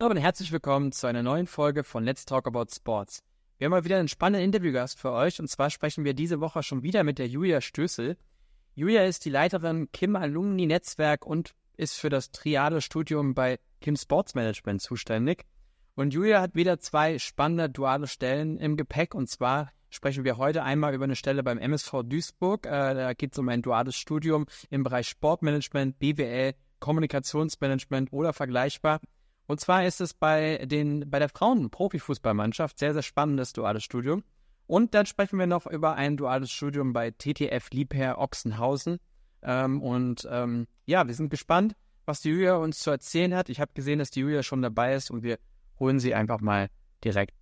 Hallo und herzlich willkommen zu einer neuen Folge von Let's Talk About Sports. Wir haben mal wieder einen spannenden Interviewgast für euch und zwar sprechen wir diese Woche schon wieder mit der Julia Stößel. Julia ist die Leiterin Kim Alumni Netzwerk und ist für das Triade-Studium bei Kim Sports Management zuständig. Und Julia hat wieder zwei spannende duale Stellen im Gepäck und zwar sprechen wir heute einmal über eine Stelle beim MSV Duisburg. Äh, da geht es um ein duales Studium im Bereich Sportmanagement, BWL, Kommunikationsmanagement oder vergleichbar. Und zwar ist es bei den bei der Frauen-Profifußballmannschaft sehr, sehr spannendes duales Studium. Und dann sprechen wir noch über ein duales Studium bei TTF Liebherr Ochsenhausen. Ähm, und ähm, ja, wir sind gespannt, was die Julia uns zu erzählen hat. Ich habe gesehen, dass die Julia schon dabei ist und wir holen sie einfach mal direkt.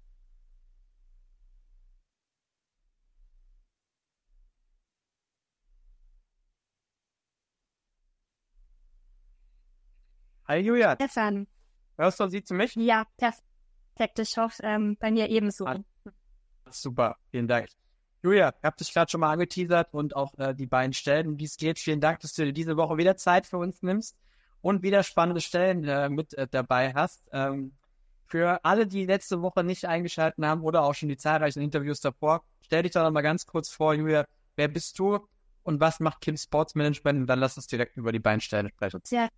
Hi Julia. Stefan. Hörst du sie zu mich? Ja, perfekt. Ich hoffe, ähm, bei mir ebenso. Ah, super, vielen Dank. Julia, ich habe dich gerade schon mal angeteasert und auch äh, die beiden Stellen, die es geht. Vielen Dank, dass du dir diese Woche wieder Zeit für uns nimmst und wieder spannende Stellen äh, mit äh, dabei hast. Ähm, für alle, die letzte Woche nicht eingeschaltet haben oder auch schon die zahlreichen Interviews davor, stell dich doch noch mal ganz kurz vor, Julia. Wer bist du und was macht Kim Sports Management? Und dann lass uns direkt über die beiden Stellen sprechen. Sehr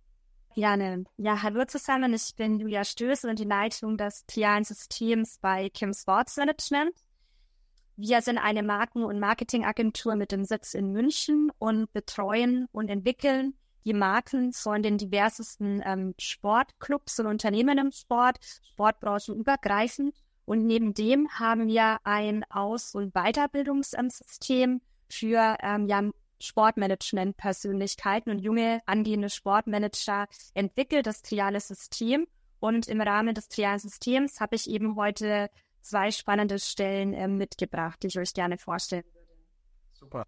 Gerne. Ja, hallo zusammen. Ich bin Julia Stößel und die Leitung des trialen Systems bei Kim Sports Management. Wir sind eine Marken- und Marketingagentur mit dem Sitz in München und betreuen und entwickeln die Marken von den diversesten ähm, Sportclubs und Unternehmen im Sport, Sportbranchen übergreifend. Und neben dem haben wir ein Aus- und Weiterbildungssystem für ähm, ja, Sportmanagement-Persönlichkeiten und junge angehende Sportmanager entwickelt, das triale System. Und im Rahmen des trialen Systems habe ich eben heute zwei spannende Stellen äh, mitgebracht, die ich euch gerne vorstellen würde. Super.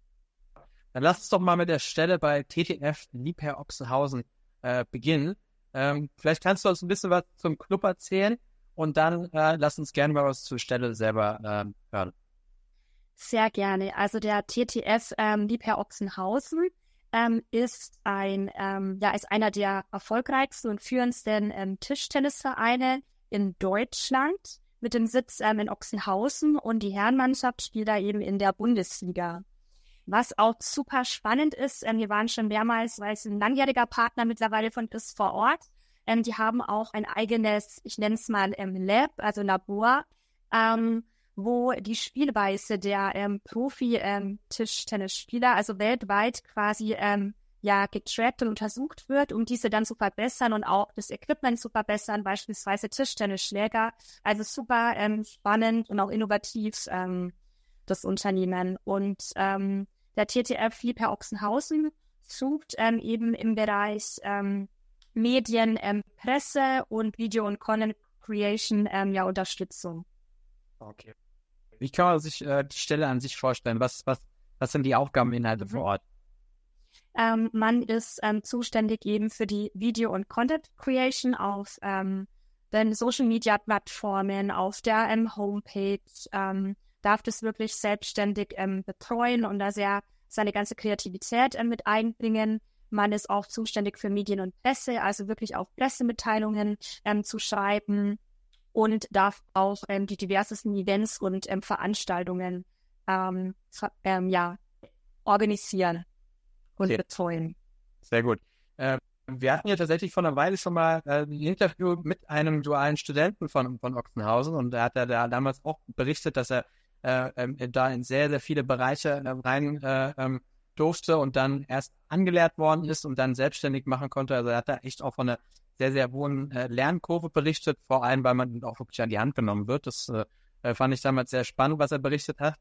Dann lasst uns doch mal mit der Stelle bei TTF Liebherr Ochsenhausen äh, beginnen. Ähm, vielleicht kannst du uns ein bisschen was zum Club erzählen und dann äh, lass uns gerne mal was zur Stelle selber ähm, hören. Sehr gerne. Also der TTF ähm, Liebherr Ochsenhausen ähm, ist ein, ähm, ja, ist einer der erfolgreichsten und führendsten ähm, Tischtennisvereine in Deutschland mit dem Sitz ähm, in Ochsenhausen und die Herrenmannschaft spielt da eben in der Bundesliga. Was auch super spannend ist, ähm, wir waren schon mehrmals, weil es ein langjähriger Partner mittlerweile von ist vor Ort. Ähm, die haben auch ein eigenes, ich nenne es mal ähm, Lab, also Labor, ähm, wo die Spielweise der ähm, Profi-Tischtennisspieler, ähm, also weltweit quasi ähm, ja getrackt und untersucht wird, um diese dann zu verbessern und auch das Equipment zu verbessern, beispielsweise Tischtennisschläger. Also super ähm, spannend und auch innovativ ähm, das Unternehmen. Und ähm, der TTF Liebherr Ochsenhausen sucht ähm, eben im Bereich ähm, Medien, ähm, Presse und Video und Content Creation ähm, ja Unterstützung. Okay. Wie kann man sich äh, die Stelle an sich vorstellen? Was, was, was sind die Aufgabeninhalte mhm. vor Ort? Ähm, man ist ähm, zuständig eben für die Video- und Content Creation auf ähm, den Social Media Plattformen, auf der ähm, Homepage, ähm, darf das wirklich selbstständig ähm, betreuen und da sehr seine ganze Kreativität ähm, mit einbringen. Man ist auch zuständig für Medien und Presse, also wirklich auch Pressemitteilungen zu schreiben, und darf auch ähm, die diversesten Events und ähm, Veranstaltungen ähm, ähm, ja, organisieren und okay. betreuen. Sehr gut. Äh, wir hatten ja tatsächlich vor einer Weile schon mal äh, ein Interview mit einem dualen Studenten von, von Ochsenhausen und er hat ja da damals auch berichtet, dass er äh, ähm, da in sehr, sehr viele Bereiche äh, rein äh, ähm, durfte und dann erst angelehrt worden ist und dann selbstständig machen konnte. Also er hat da echt auch von einer sehr, sehr hohen äh, Lernkurve berichtet, vor allem, weil man auch wirklich an die Hand genommen wird. Das äh, äh, fand ich damals sehr spannend, was er berichtet hat.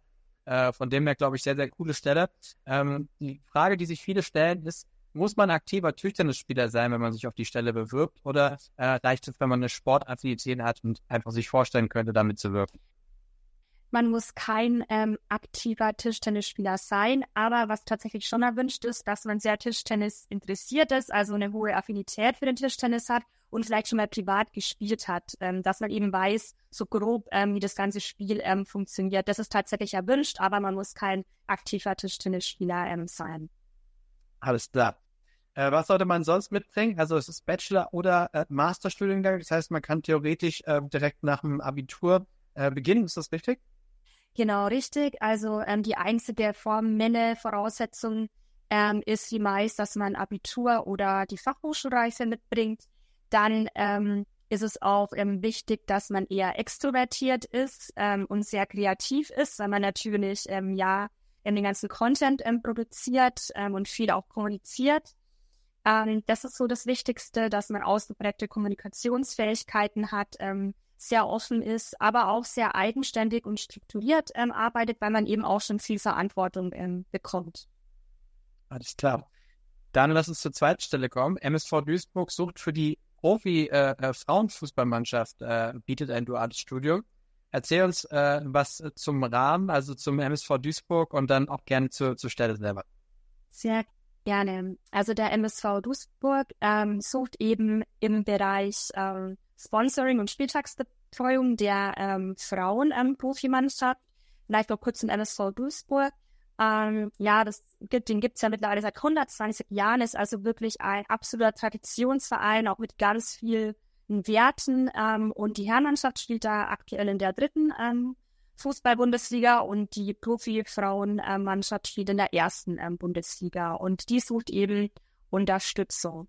Äh, von dem her, glaube ich, sehr, sehr coole Stelle. Ähm, die Frage, die sich viele stellen, ist, muss man aktiver Tischtennisspieler sein, wenn man sich auf die Stelle bewirbt? Oder äh, reicht es, wenn man eine Sportaffinität hat und einfach sich vorstellen könnte, damit zu wirken? Man muss kein ähm, aktiver Tischtennisspieler sein, aber was tatsächlich schon erwünscht ist, dass man sehr Tischtennis interessiert ist, also eine hohe Affinität für den Tischtennis hat und vielleicht schon mal privat gespielt hat, ähm, dass man eben weiß, so grob, ähm, wie das ganze Spiel ähm, funktioniert. Das ist tatsächlich erwünscht, aber man muss kein aktiver Tischtennisspieler ähm, sein. Alles klar. Äh, was sollte man sonst mitbringen? Also es ist Bachelor- oder äh, Masterstudiengang. Das heißt, man kann theoretisch äh, direkt nach dem Abitur äh, beginnen. Ist das richtig? Genau, richtig. Also ähm, die einzige formelle Voraussetzung ähm, ist wie meist, dass man Abitur oder die Fachhochschulreife mitbringt. Dann ähm, ist es auch ähm, wichtig, dass man eher extrovertiert ist ähm, und sehr kreativ ist, weil man natürlich ähm, ja den ganzen Content ähm, produziert ähm, und viel auch kommuniziert. Ähm, das ist so das Wichtigste, dass man ausgeprägte Kommunikationsfähigkeiten hat, ähm, sehr offen ist, aber auch sehr eigenständig und strukturiert ähm, arbeitet, weil man eben auch schon viel Verantwortung ähm, bekommt. Alles klar. Dann lass uns zur zweiten Stelle kommen. MSV Duisburg sucht für die Profi-Frauenfußballmannschaft, äh, äh, bietet ein duales Studium. Erzähl uns äh, was zum Rahmen, also zum MSV Duisburg und dann auch gerne zur, zur Stelle selber. Sehr gerne. Also der MSV Duisburg ähm, sucht eben im Bereich ähm, Sponsoring und Spieltagsbetreuung der ähm, Frauen-Profimannschaft. Vielleicht noch kurz zum MSV Duisburg. Ähm, ja, das gibt, den gibt es ja mittlerweile seit 120 Jahren, ist also wirklich ein absoluter Traditionsverein, auch mit ganz vielen Werten. Ähm, und die Herrenmannschaft spielt da aktuell in der dritten ähm, Fußball-Bundesliga und die Profi-Frauenmannschaft spielt in der ersten ähm, Bundesliga. Und die sucht eben Unterstützung.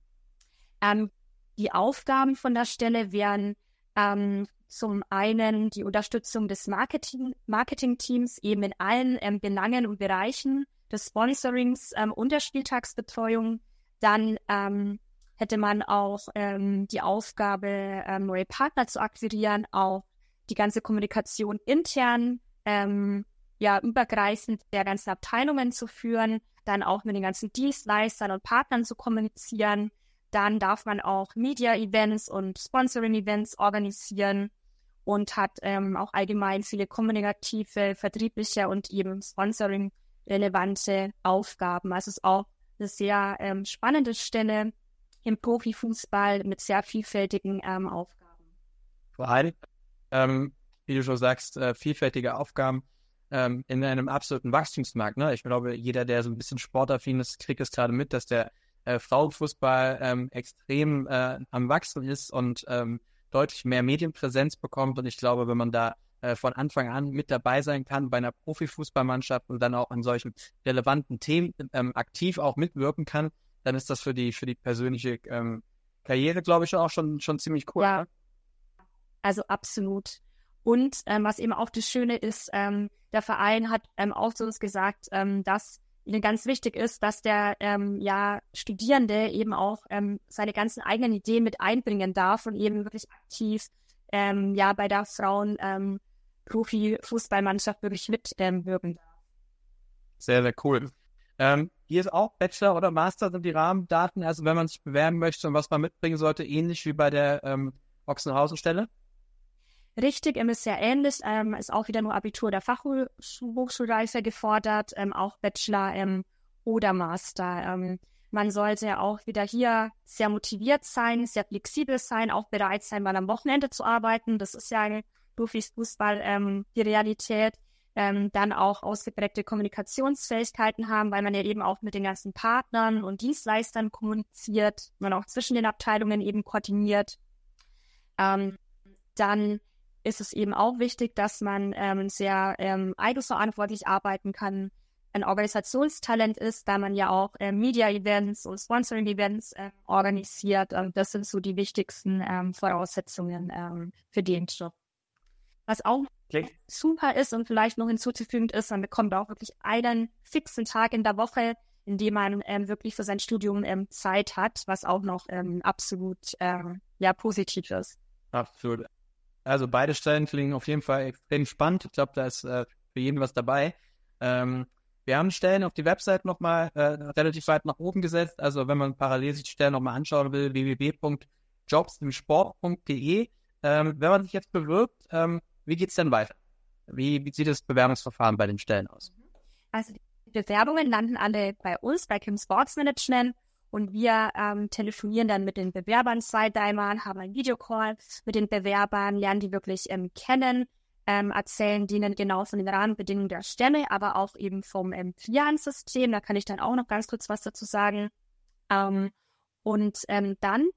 Ähm, die Aufgaben von der Stelle wären ähm, zum einen die Unterstützung des Marketing, Marketing-Teams eben in allen ähm, Belangen und Bereichen des Sponsorings ähm, und der Spieltagsbetreuung. Dann ähm, hätte man auch ähm, die Aufgabe, ähm, neue Partner zu akquirieren, auch die ganze Kommunikation intern, ähm, ja, übergreifend der ganzen Abteilungen zu führen, dann auch mit den ganzen Dienstleistern und Partnern zu kommunizieren, dann darf man auch Media-Events und Sponsoring-Events organisieren und hat ähm, auch allgemein viele kommunikative, vertriebliche und eben Sponsoring-relevante Aufgaben. Also es ist auch eine sehr ähm, spannende Stelle im Profifußball mit sehr vielfältigen ähm, Aufgaben. Vor allem, ähm, wie du schon sagst, äh, vielfältige Aufgaben ähm, in einem absoluten Wachstumsmarkt. Ne? Ich glaube, jeder, der so ein bisschen sportaffin ist, kriegt es gerade mit, dass der äh, Frauenfußball ähm, extrem äh, am Wachsen ist und ähm, deutlich mehr Medienpräsenz bekommt. Und ich glaube, wenn man da äh, von Anfang an mit dabei sein kann bei einer Profifußballmannschaft und dann auch an solchen relevanten Themen ähm, aktiv auch mitwirken kann, dann ist das für die für die persönliche ähm, Karriere, glaube ich, auch schon schon ziemlich cool. Ja, ne? also absolut. Und ähm, was eben auch das Schöne ist, ähm, der Verein hat ähm, auch zu uns gesagt, ähm, dass ganz wichtig ist, dass der ähm, ja, Studierende eben auch ähm, seine ganzen eigenen Ideen mit einbringen darf und eben wirklich aktiv ähm, ja bei der Frauen ähm, Profi-Fußballmannschaft wirklich mitwirken ähm, darf. Sehr, sehr cool. Ähm, hier ist auch Bachelor oder Master sind die Rahmendaten, also wenn man sich bewerben möchte und was man mitbringen sollte, ähnlich wie bei der ähm, Ochsenhausen-Stelle? Richtig, ähm, ist sehr ähnlich, ähm, ist auch wieder nur Abitur der Fachhochschulreife gefordert, ähm, auch Bachelor ähm, oder Master. Ähm, man sollte auch wieder hier sehr motiviert sein, sehr flexibel sein, auch bereit sein, mal am Wochenende zu arbeiten. Das ist ja in Profis Fußball ähm, die Realität. dann auch ausgeprägte Kommunikationsfähigkeiten haben, weil man ja eben auch mit den ganzen Partnern und Dienstleistern kommuniziert, man auch zwischen den Abteilungen eben koordiniert. dann ist es eben auch wichtig, dass man ähm, sehr ähm, eigenverantwortlich arbeiten kann, ein Organisationstalent ist, da man ja auch äh, Media-Events und Sponsoring-Events äh, organisiert. Und das sind so die wichtigsten ähm, Voraussetzungen ähm, für den Job. Was auch okay. super ist und vielleicht noch hinzuzufügen ist, man bekommt auch wirklich einen fixen Tag in der Woche, in dem man ähm, wirklich für sein Studium ähm, Zeit hat, was auch noch ähm, absolut ähm, ja, positiv ist. Absolut. Also beide Stellen klingen auf jeden Fall extrem spannend. Ich glaube, da ist äh, für jeden was dabei. Ähm, wir haben Stellen auf die Website nochmal äh, relativ weit nach oben gesetzt. Also wenn man parallel sich die Stellen nochmal anschauen will, www.jobsimsport.de. Ähm, wenn man sich jetzt bewirbt, ähm, wie geht es denn weiter? Wie, wie sieht das Bewerbungsverfahren bei den Stellen aus? Also die Bewerbungen landen alle bei uns, bei Kim Sports Management. Und wir ähm, telefonieren dann mit den Bewerbern dreimal, haben einen Videocall mit den Bewerbern, lernen die wirklich ähm, kennen, ähm, erzählen denen genau von den Rahmenbedingungen der Stelle, aber auch eben vom ähm, System. Da kann ich dann auch noch ganz kurz was dazu sagen. Ähm, und ähm, dann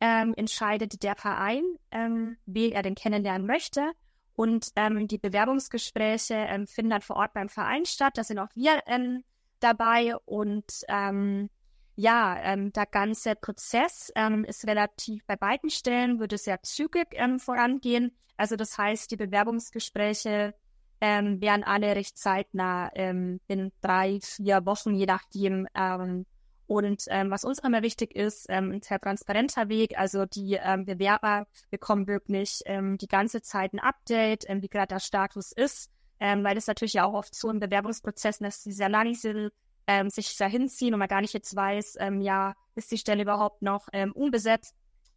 ähm, entscheidet der Verein, ähm, wen er denn kennenlernen möchte. Und ähm, die Bewerbungsgespräche ähm, finden dann vor Ort beim Verein statt. Da sind auch wir ähm, dabei. Und ähm, ja, ähm, der ganze Prozess ähm, ist relativ bei beiden Stellen, würde sehr zügig ähm, vorangehen. Also das heißt, die Bewerbungsgespräche ähm, werden alle recht zeitnah ähm, in drei, vier Wochen, je nachdem, ähm, und ähm, was uns immer wichtig ist, ähm, ein sehr transparenter Weg. Also die ähm, Bewerber bekommen wirklich ähm, die ganze Zeit ein Update, ähm, wie gerade der Status ist, ähm, weil es natürlich auch oft so im Bewerbungsprozess, dass sie sehr lang sind, ähm, sich da hinziehen und man gar nicht jetzt weiß, ähm, ja, ist die Stelle überhaupt noch ähm, unbesetzt.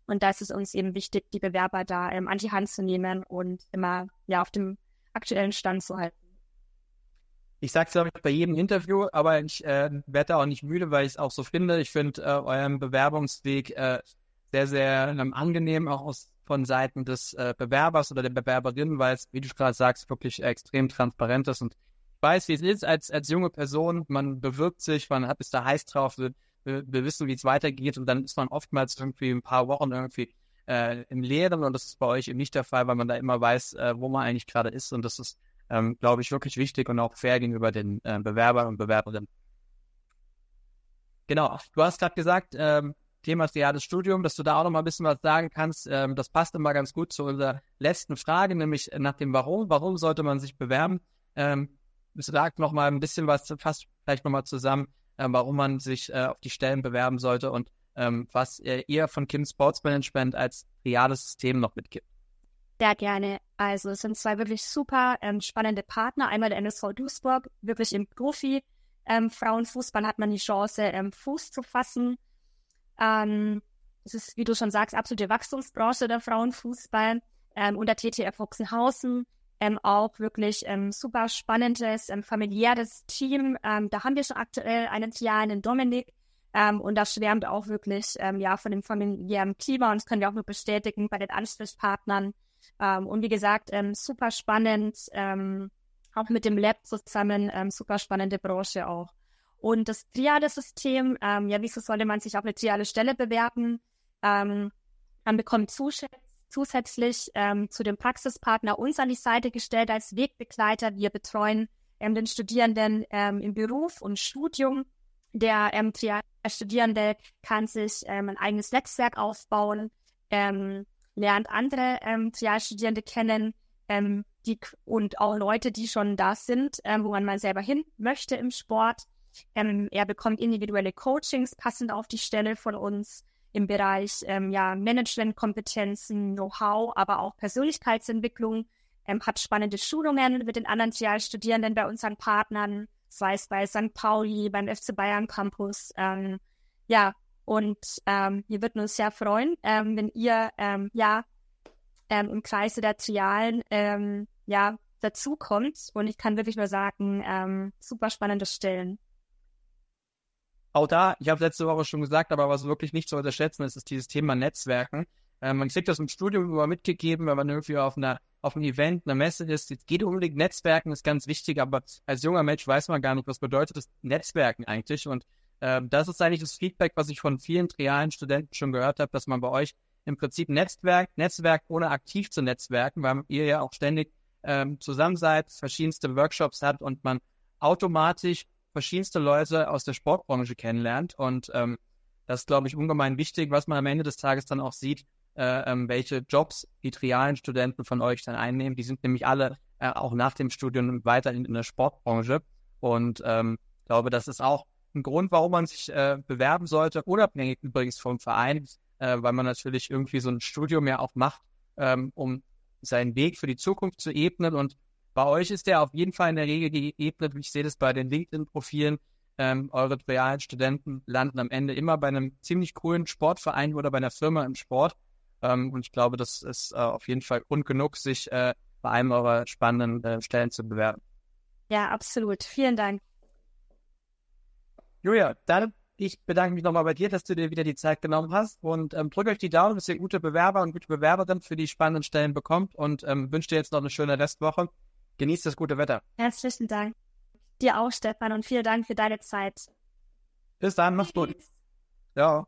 Und da ist es uns eben wichtig, die Bewerber da ähm, an die Hand zu nehmen und immer ja auf dem aktuellen Stand zu halten. Ich sage es, ich, bei jedem Interview, aber ich äh, werde auch nicht müde, weil ich es auch so finde. Ich finde äh, euren Bewerbungsweg äh, sehr, sehr ähm, angenehm, auch aus, von Seiten des äh, Bewerbers oder der Bewerberin, weil es, wie du gerade sagst, wirklich extrem transparent ist. Und weiß, wie es ist als, als junge Person. Man bewirbt sich, man hat, ist da heiß drauf, wir, wir wissen, wie es weitergeht. Und dann ist man oftmals irgendwie ein paar Wochen irgendwie äh, im Lehren. Und das ist bei euch eben nicht der Fall, weil man da immer weiß, äh, wo man eigentlich gerade ist. Und das ist ähm, glaube ich, wirklich wichtig und auch fair gegenüber den äh, Bewerbern und Bewerberinnen. Genau, du hast gerade gesagt, ähm, Thema reales Studium, dass du da auch noch mal ein bisschen was sagen kannst. Ähm, das passt immer ganz gut zu unserer letzten Frage, nämlich nach dem Warum. Warum sollte man sich bewerben? Ähm, sag noch mal ein bisschen was, fast vielleicht noch mal zusammen, äh, warum man sich äh, auf die Stellen bewerben sollte und ähm, was äh, ihr von Kim Sports Management als reales System noch mitgibt. Sehr gerne. Also es sind zwei wirklich super ähm, spannende Partner. Einmal der NSV Duisburg, wirklich im Profi. Ähm, Frauenfußball hat man die Chance, ähm, Fuß zu fassen. Ähm, es ist, wie du schon sagst, absolute Wachstumsbranche der Frauenfußball. Ähm, und der TTF Hoxenhausen ähm, auch wirklich ähm, super spannendes, ähm, familiäres Team. Ähm, da haben wir schon aktuell einen Tian, Dominik. Ähm, und das schwärmt auch wirklich ähm, ja von dem familiären Klima und das können wir auch nur bestätigen bei den Ansprechpartnern. Ähm, und wie gesagt, ähm, super spannend, ähm, auch mit dem Lab zusammen, ähm, super spannende Branche auch. Und das Triade-System, ähm, ja, wieso sollte man sich auf eine triade Stelle bewerben? Ähm, man bekommt zus zusätzlich ähm, zu dem Praxispartner uns an die Seite gestellt als Wegbegleiter. Wir betreuen ähm, den Studierenden ähm, im Beruf und Studium. Der ähm, Triade-Studierende kann sich ähm, ein eigenes Netzwerk aufbauen. Ähm, lernt andere ähm, Trialstudierende kennen ähm, die, und auch Leute, die schon da sind, ähm, wo man mal selber hin möchte im Sport. Ähm, er bekommt individuelle Coachings passend auf die Stelle von uns im Bereich ähm, ja, Managementkompetenzen, Know-how, aber auch Persönlichkeitsentwicklung. Ähm, hat spannende Schulungen mit den anderen Trialstudierenden bei unseren Partnern, sei es bei St. Pauli, beim FC Bayern Campus. Ähm, ja, und ähm, wir würden uns sehr freuen, ähm, wenn ihr ähm, ja ähm, im Kreise der Trialen ähm, ja dazukommt. Und ich kann wirklich nur sagen, ähm, super spannende Stellen. Auch da, ich habe letzte Woche schon gesagt, aber was wirklich nicht zu unterschätzen ist, ist dieses Thema Netzwerken. Ähm, man kriegt das im Studium immer mitgegeben, wenn man irgendwie auf einer auf einem Event, einer Messe ist. Jetzt geht unbedingt Netzwerken, ist ganz wichtig, aber als junger Mensch weiß man gar nicht, was bedeutet das Netzwerken eigentlich. Und ähm, das ist eigentlich das Feedback, was ich von vielen trialen Studenten schon gehört habe, dass man bei euch im Prinzip Netzwerk, Netzwerk ohne aktiv zu netzwerken, weil ihr ja auch ständig ähm, zusammen seid, verschiedenste Workshops habt und man automatisch verschiedenste Leute aus der Sportbranche kennenlernt. Und ähm, das ist, glaube ich, ungemein wichtig, was man am Ende des Tages dann auch sieht, äh, ähm, welche Jobs die trialen Studenten von euch dann einnehmen. Die sind nämlich alle äh, auch nach dem Studium weiterhin in der Sportbranche. Und ähm, glaube, das ist auch ein Grund, warum man sich äh, bewerben sollte, unabhängig übrigens vom Verein, äh, weil man natürlich irgendwie so ein Studium ja auch macht, ähm, um seinen Weg für die Zukunft zu ebnen. Und bei euch ist der auf jeden Fall in der Regel geebnet. Ich sehe das bei den LinkedIn-Profilen. Ähm, eure realen Studenten landen am Ende immer bei einem ziemlich coolen Sportverein oder bei einer Firma im Sport. Ähm, und ich glaube, das ist äh, auf jeden Fall Grund genug, sich äh, bei einem eurer spannenden äh, Stellen zu bewerben. Ja, absolut. Vielen Dank. Julia, dann ich bedanke mich nochmal bei dir, dass du dir wieder die Zeit genommen hast und ähm, drücke euch die Daumen, dass ihr gute Bewerber und gute Bewerberin für die spannenden Stellen bekommt und ähm, wünsche dir jetzt noch eine schöne Restwoche. Genießt das gute Wetter. Herzlichen Dank. Dir auch, Stefan, und vielen Dank für deine Zeit. Bis dann, mach's gut. Ja.